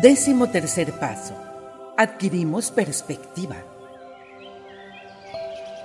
Décimo tercer paso. Adquirimos perspectiva.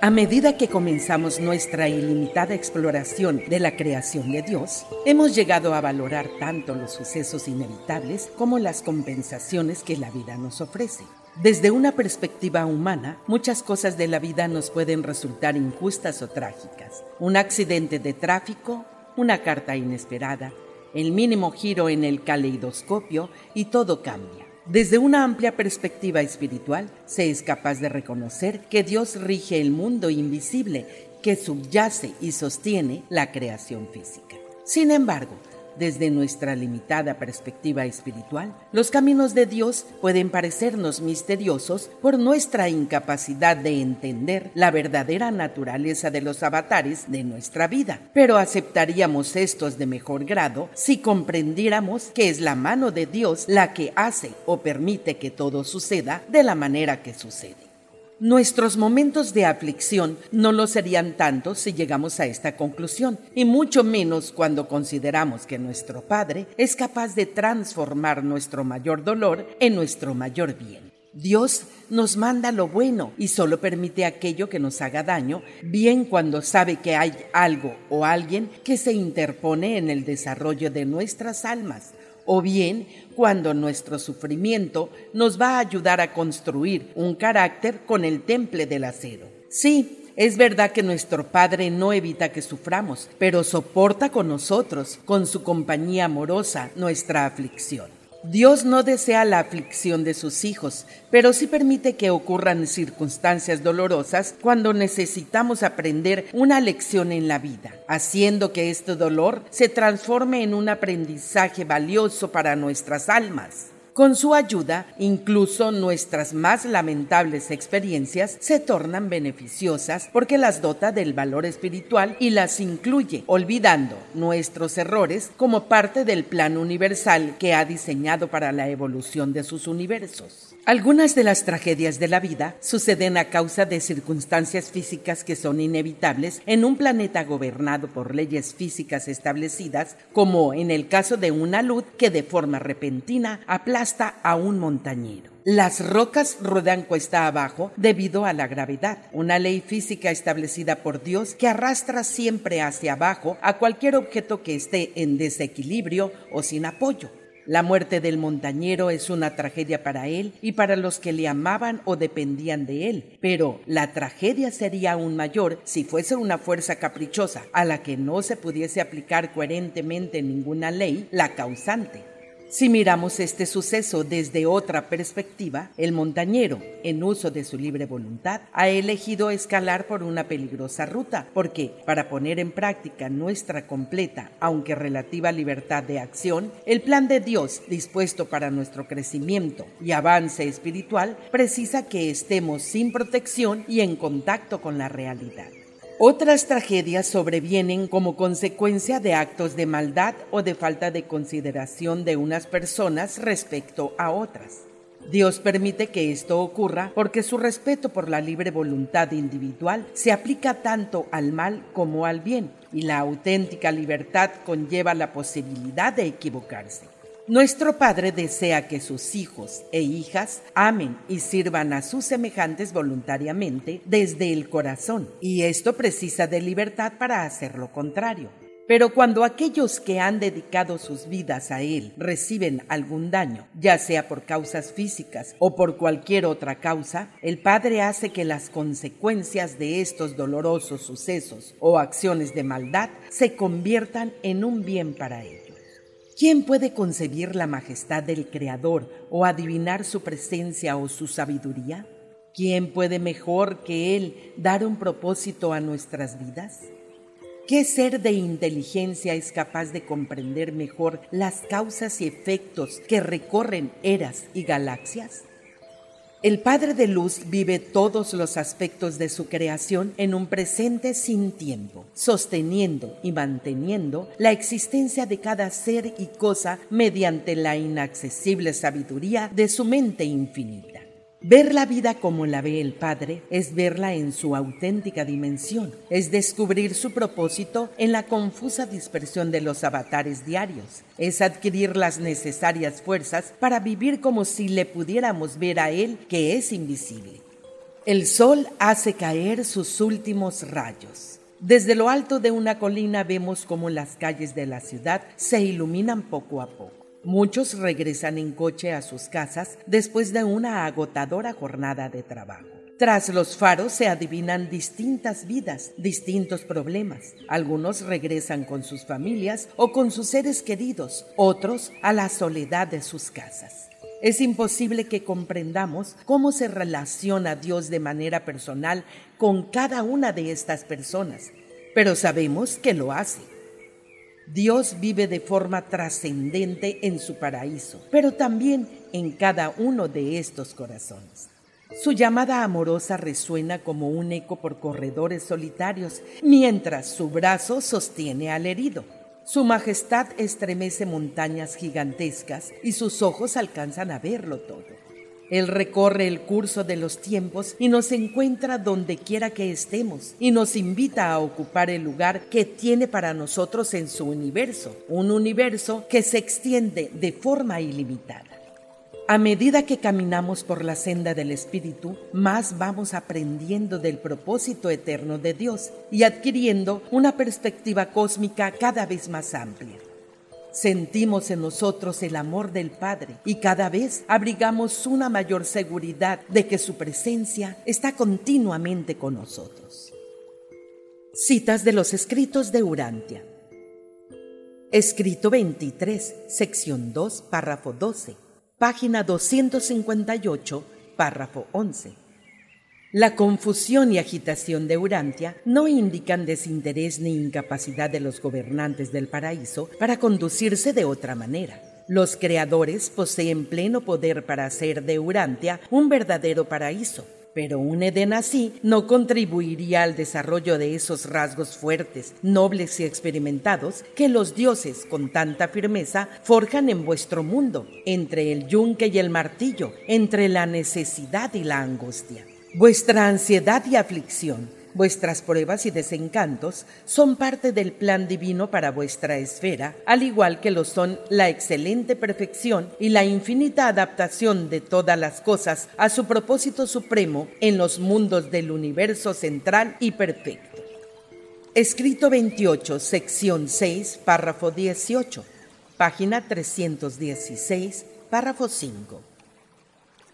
A medida que comenzamos nuestra ilimitada exploración de la creación de Dios, hemos llegado a valorar tanto los sucesos inevitables como las compensaciones que la vida nos ofrece. Desde una perspectiva humana, muchas cosas de la vida nos pueden resultar injustas o trágicas. Un accidente de tráfico, una carta inesperada, el mínimo giro en el caleidoscopio y todo cambia. Desde una amplia perspectiva espiritual, se es capaz de reconocer que Dios rige el mundo invisible que subyace y sostiene la creación física. Sin embargo, desde nuestra limitada perspectiva espiritual, los caminos de Dios pueden parecernos misteriosos por nuestra incapacidad de entender la verdadera naturaleza de los avatares de nuestra vida. Pero aceptaríamos estos de mejor grado si comprendiéramos que es la mano de Dios la que hace o permite que todo suceda de la manera que sucede. Nuestros momentos de aflicción no lo serían tanto si llegamos a esta conclusión, y mucho menos cuando consideramos que nuestro Padre es capaz de transformar nuestro mayor dolor en nuestro mayor bien. Dios nos manda lo bueno y solo permite aquello que nos haga daño, bien cuando sabe que hay algo o alguien que se interpone en el desarrollo de nuestras almas o bien cuando nuestro sufrimiento nos va a ayudar a construir un carácter con el temple del acero. Sí, es verdad que nuestro Padre no evita que suframos, pero soporta con nosotros, con su compañía amorosa, nuestra aflicción. Dios no desea la aflicción de sus hijos, pero sí permite que ocurran circunstancias dolorosas cuando necesitamos aprender una lección en la vida, haciendo que este dolor se transforme en un aprendizaje valioso para nuestras almas. Con su ayuda, incluso nuestras más lamentables experiencias se tornan beneficiosas porque las dota del valor espiritual y las incluye, olvidando nuestros errores como parte del plan universal que ha diseñado para la evolución de sus universos. Algunas de las tragedias de la vida suceden a causa de circunstancias físicas que son inevitables en un planeta gobernado por leyes físicas establecidas, como en el caso de una luz que de forma repentina aplasta a un montañero. Las rocas ruedan cuesta abajo debido a la gravedad, una ley física establecida por Dios que arrastra siempre hacia abajo a cualquier objeto que esté en desequilibrio o sin apoyo. La muerte del montañero es una tragedia para él y para los que le amaban o dependían de él, pero la tragedia sería aún mayor si fuese una fuerza caprichosa a la que no se pudiese aplicar coherentemente ninguna ley la causante. Si miramos este suceso desde otra perspectiva, el montañero, en uso de su libre voluntad, ha elegido escalar por una peligrosa ruta, porque para poner en práctica nuestra completa, aunque relativa libertad de acción, el plan de Dios dispuesto para nuestro crecimiento y avance espiritual precisa que estemos sin protección y en contacto con la realidad. Otras tragedias sobrevienen como consecuencia de actos de maldad o de falta de consideración de unas personas respecto a otras. Dios permite que esto ocurra porque su respeto por la libre voluntad individual se aplica tanto al mal como al bien, y la auténtica libertad conlleva la posibilidad de equivocarse. Nuestro Padre desea que sus hijos e hijas amen y sirvan a sus semejantes voluntariamente desde el corazón, y esto precisa de libertad para hacer lo contrario. Pero cuando aquellos que han dedicado sus vidas a Él reciben algún daño, ya sea por causas físicas o por cualquier otra causa, el Padre hace que las consecuencias de estos dolorosos sucesos o acciones de maldad se conviertan en un bien para Él. ¿Quién puede concebir la majestad del Creador o adivinar su presencia o su sabiduría? ¿Quién puede mejor que Él dar un propósito a nuestras vidas? ¿Qué ser de inteligencia es capaz de comprender mejor las causas y efectos que recorren eras y galaxias? El Padre de Luz vive todos los aspectos de su creación en un presente sin tiempo, sosteniendo y manteniendo la existencia de cada ser y cosa mediante la inaccesible sabiduría de su mente infinita. Ver la vida como la ve el Padre es verla en su auténtica dimensión, es descubrir su propósito en la confusa dispersión de los avatares diarios, es adquirir las necesarias fuerzas para vivir como si le pudiéramos ver a Él que es invisible. El sol hace caer sus últimos rayos. Desde lo alto de una colina vemos cómo las calles de la ciudad se iluminan poco a poco. Muchos regresan en coche a sus casas después de una agotadora jornada de trabajo. Tras los faros se adivinan distintas vidas, distintos problemas. Algunos regresan con sus familias o con sus seres queridos, otros a la soledad de sus casas. Es imposible que comprendamos cómo se relaciona Dios de manera personal con cada una de estas personas, pero sabemos que lo hace. Dios vive de forma trascendente en su paraíso, pero también en cada uno de estos corazones. Su llamada amorosa resuena como un eco por corredores solitarios, mientras su brazo sostiene al herido. Su majestad estremece montañas gigantescas y sus ojos alcanzan a verlo todo. Él recorre el curso de los tiempos y nos encuentra donde quiera que estemos y nos invita a ocupar el lugar que tiene para nosotros en su universo, un universo que se extiende de forma ilimitada. A medida que caminamos por la senda del Espíritu, más vamos aprendiendo del propósito eterno de Dios y adquiriendo una perspectiva cósmica cada vez más amplia. Sentimos en nosotros el amor del Padre y cada vez abrigamos una mayor seguridad de que su presencia está continuamente con nosotros. Citas de los escritos de Urantia. Escrito 23, sección 2, párrafo 12, página 258, párrafo 11. La confusión y agitación de Urantia no indican desinterés ni incapacidad de los gobernantes del paraíso para conducirse de otra manera. Los creadores poseen pleno poder para hacer de Urantia un verdadero paraíso, pero un Edén así no contribuiría al desarrollo de esos rasgos fuertes, nobles y experimentados que los dioses con tanta firmeza forjan en vuestro mundo, entre el yunque y el martillo, entre la necesidad y la angustia. Vuestra ansiedad y aflicción, vuestras pruebas y desencantos son parte del plan divino para vuestra esfera, al igual que lo son la excelente perfección y la infinita adaptación de todas las cosas a su propósito supremo en los mundos del universo central y perfecto. Escrito 28, sección 6, párrafo 18, página 316, párrafo 5.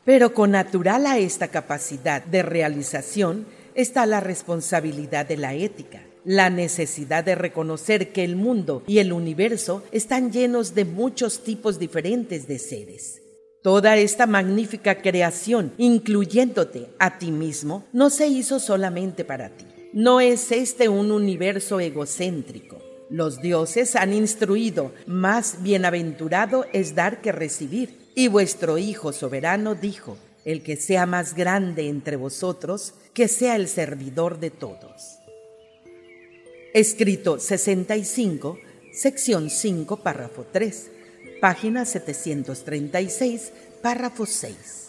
Pero con natural a esta capacidad de realización está la responsabilidad de la ética, la necesidad de reconocer que el mundo y el universo están llenos de muchos tipos diferentes de seres. Toda esta magnífica creación, incluyéndote a ti mismo, no se hizo solamente para ti. No es este un universo egocéntrico. Los dioses han instruido, más bienaventurado es dar que recibir. Y vuestro Hijo soberano dijo, el que sea más grande entre vosotros, que sea el servidor de todos. Escrito 65, sección 5, párrafo 3, página 736, párrafo 6.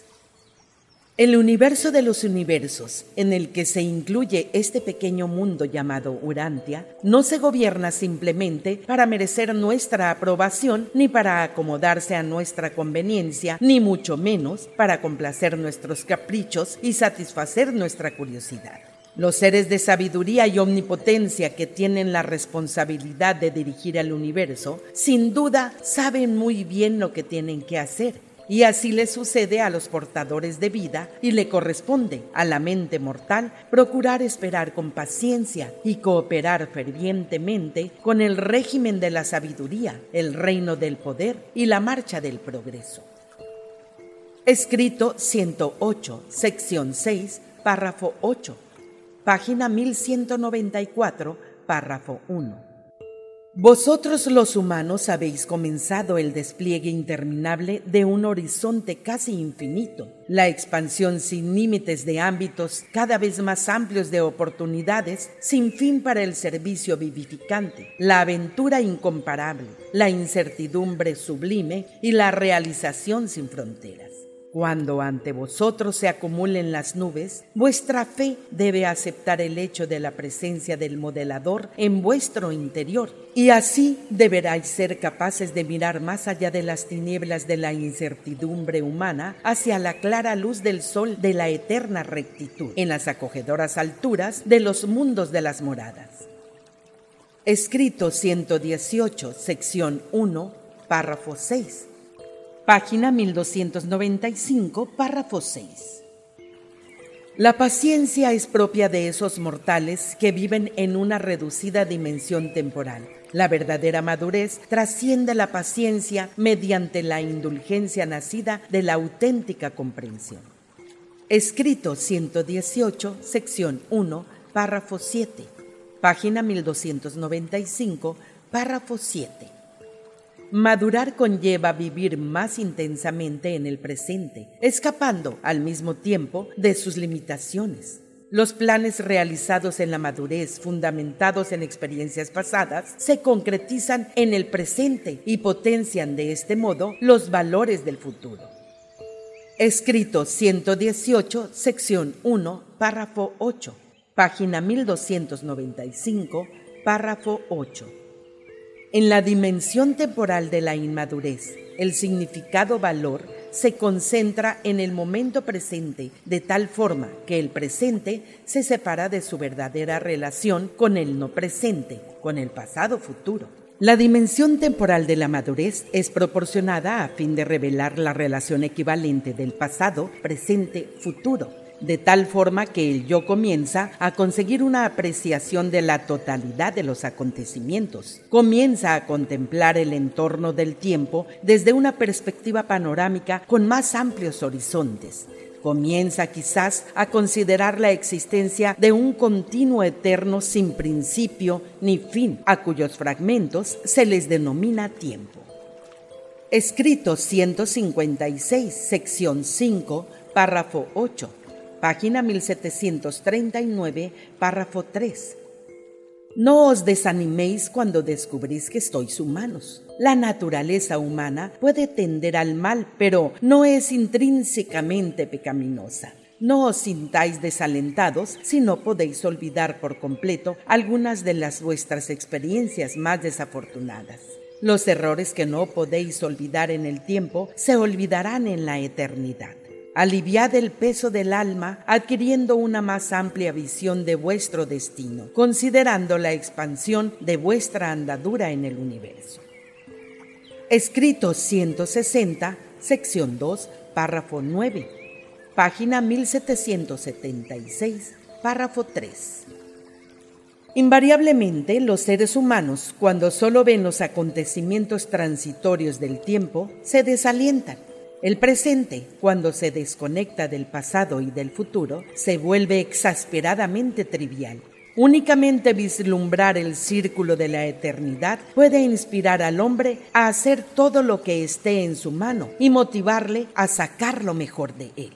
El universo de los universos, en el que se incluye este pequeño mundo llamado Urantia, no se gobierna simplemente para merecer nuestra aprobación, ni para acomodarse a nuestra conveniencia, ni mucho menos para complacer nuestros caprichos y satisfacer nuestra curiosidad. Los seres de sabiduría y omnipotencia que tienen la responsabilidad de dirigir al universo, sin duda saben muy bien lo que tienen que hacer y así le sucede a los portadores de vida y le corresponde a la mente mortal procurar esperar con paciencia y cooperar fervientemente con el régimen de la sabiduría, el reino del poder y la marcha del progreso. Escrito 108, sección 6, párrafo 8, página 1194, párrafo 1. Vosotros los humanos habéis comenzado el despliegue interminable de un horizonte casi infinito, la expansión sin límites de ámbitos cada vez más amplios de oportunidades sin fin para el servicio vivificante, la aventura incomparable, la incertidumbre sublime y la realización sin fronteras. Cuando ante vosotros se acumulen las nubes, vuestra fe debe aceptar el hecho de la presencia del modelador en vuestro interior, y así deberáis ser capaces de mirar más allá de las tinieblas de la incertidumbre humana hacia la clara luz del sol de la eterna rectitud, en las acogedoras alturas de los mundos de las moradas. Escrito 118, sección 1, párrafo 6 Página 1295, párrafo 6. La paciencia es propia de esos mortales que viven en una reducida dimensión temporal. La verdadera madurez trasciende la paciencia mediante la indulgencia nacida de la auténtica comprensión. Escrito 118, sección 1, párrafo 7. Página 1295, párrafo 7. Madurar conlleva vivir más intensamente en el presente, escapando al mismo tiempo de sus limitaciones. Los planes realizados en la madurez, fundamentados en experiencias pasadas, se concretizan en el presente y potencian de este modo los valores del futuro. Escrito 118, sección 1, párrafo 8, página 1295, párrafo 8. En la dimensión temporal de la inmadurez, el significado valor se concentra en el momento presente de tal forma que el presente se separa de su verdadera relación con el no presente, con el pasado futuro. La dimensión temporal de la madurez es proporcionada a fin de revelar la relación equivalente del pasado, presente, futuro de tal forma que el yo comienza a conseguir una apreciación de la totalidad de los acontecimientos. Comienza a contemplar el entorno del tiempo desde una perspectiva panorámica con más amplios horizontes. Comienza quizás a considerar la existencia de un continuo eterno sin principio ni fin, a cuyos fragmentos se les denomina tiempo. Escrito 156, sección 5, párrafo 8 página 1739, párrafo 3. No os desaniméis cuando descubrís que estáis humanos. La naturaleza humana puede tender al mal, pero no es intrínsecamente pecaminosa. No os sintáis desalentados si no podéis olvidar por completo algunas de las vuestras experiencias más desafortunadas. Los errores que no podéis olvidar en el tiempo se olvidarán en la eternidad. Aliviad el peso del alma adquiriendo una más amplia visión de vuestro destino, considerando la expansión de vuestra andadura en el universo. Escrito 160, sección 2, párrafo 9, página 1776, párrafo 3. Invariablemente los seres humanos, cuando solo ven los acontecimientos transitorios del tiempo, se desalientan el presente, cuando se desconecta del pasado y del futuro, se vuelve exasperadamente trivial. Únicamente vislumbrar el círculo de la eternidad puede inspirar al hombre a hacer todo lo que esté en su mano y motivarle a sacar lo mejor de él.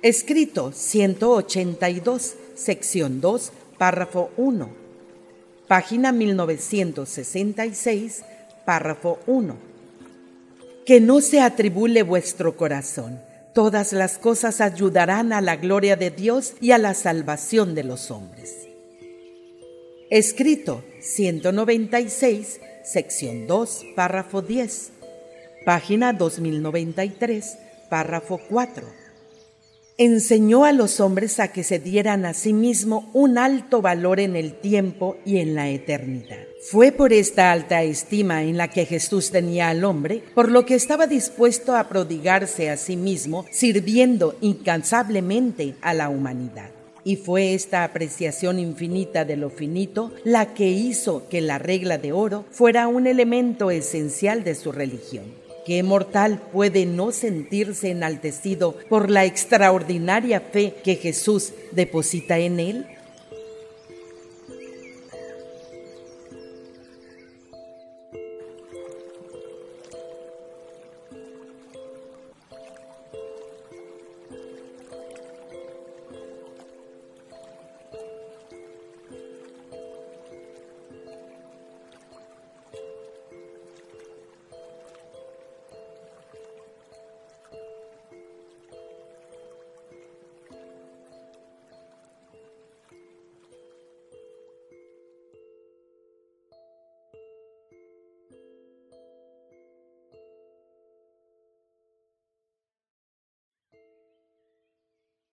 Escrito 182, sección 2, párrafo 1. Página 1966, párrafo 1 que no se atribule vuestro corazón. Todas las cosas ayudarán a la gloria de Dios y a la salvación de los hombres. Escrito 196, sección 2, párrafo 10, página 2093, párrafo 4 enseñó a los hombres a que se dieran a sí mismo un alto valor en el tiempo y en la eternidad. Fue por esta alta estima en la que Jesús tenía al hombre, por lo que estaba dispuesto a prodigarse a sí mismo, sirviendo incansablemente a la humanidad. Y fue esta apreciación infinita de lo finito la que hizo que la regla de oro fuera un elemento esencial de su religión. ¿Qué mortal puede no sentirse enaltecido por la extraordinaria fe que Jesús deposita en él?